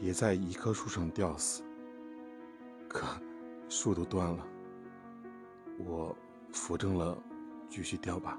别在一棵树上吊死。可树都断了我扶正了继续吊吧。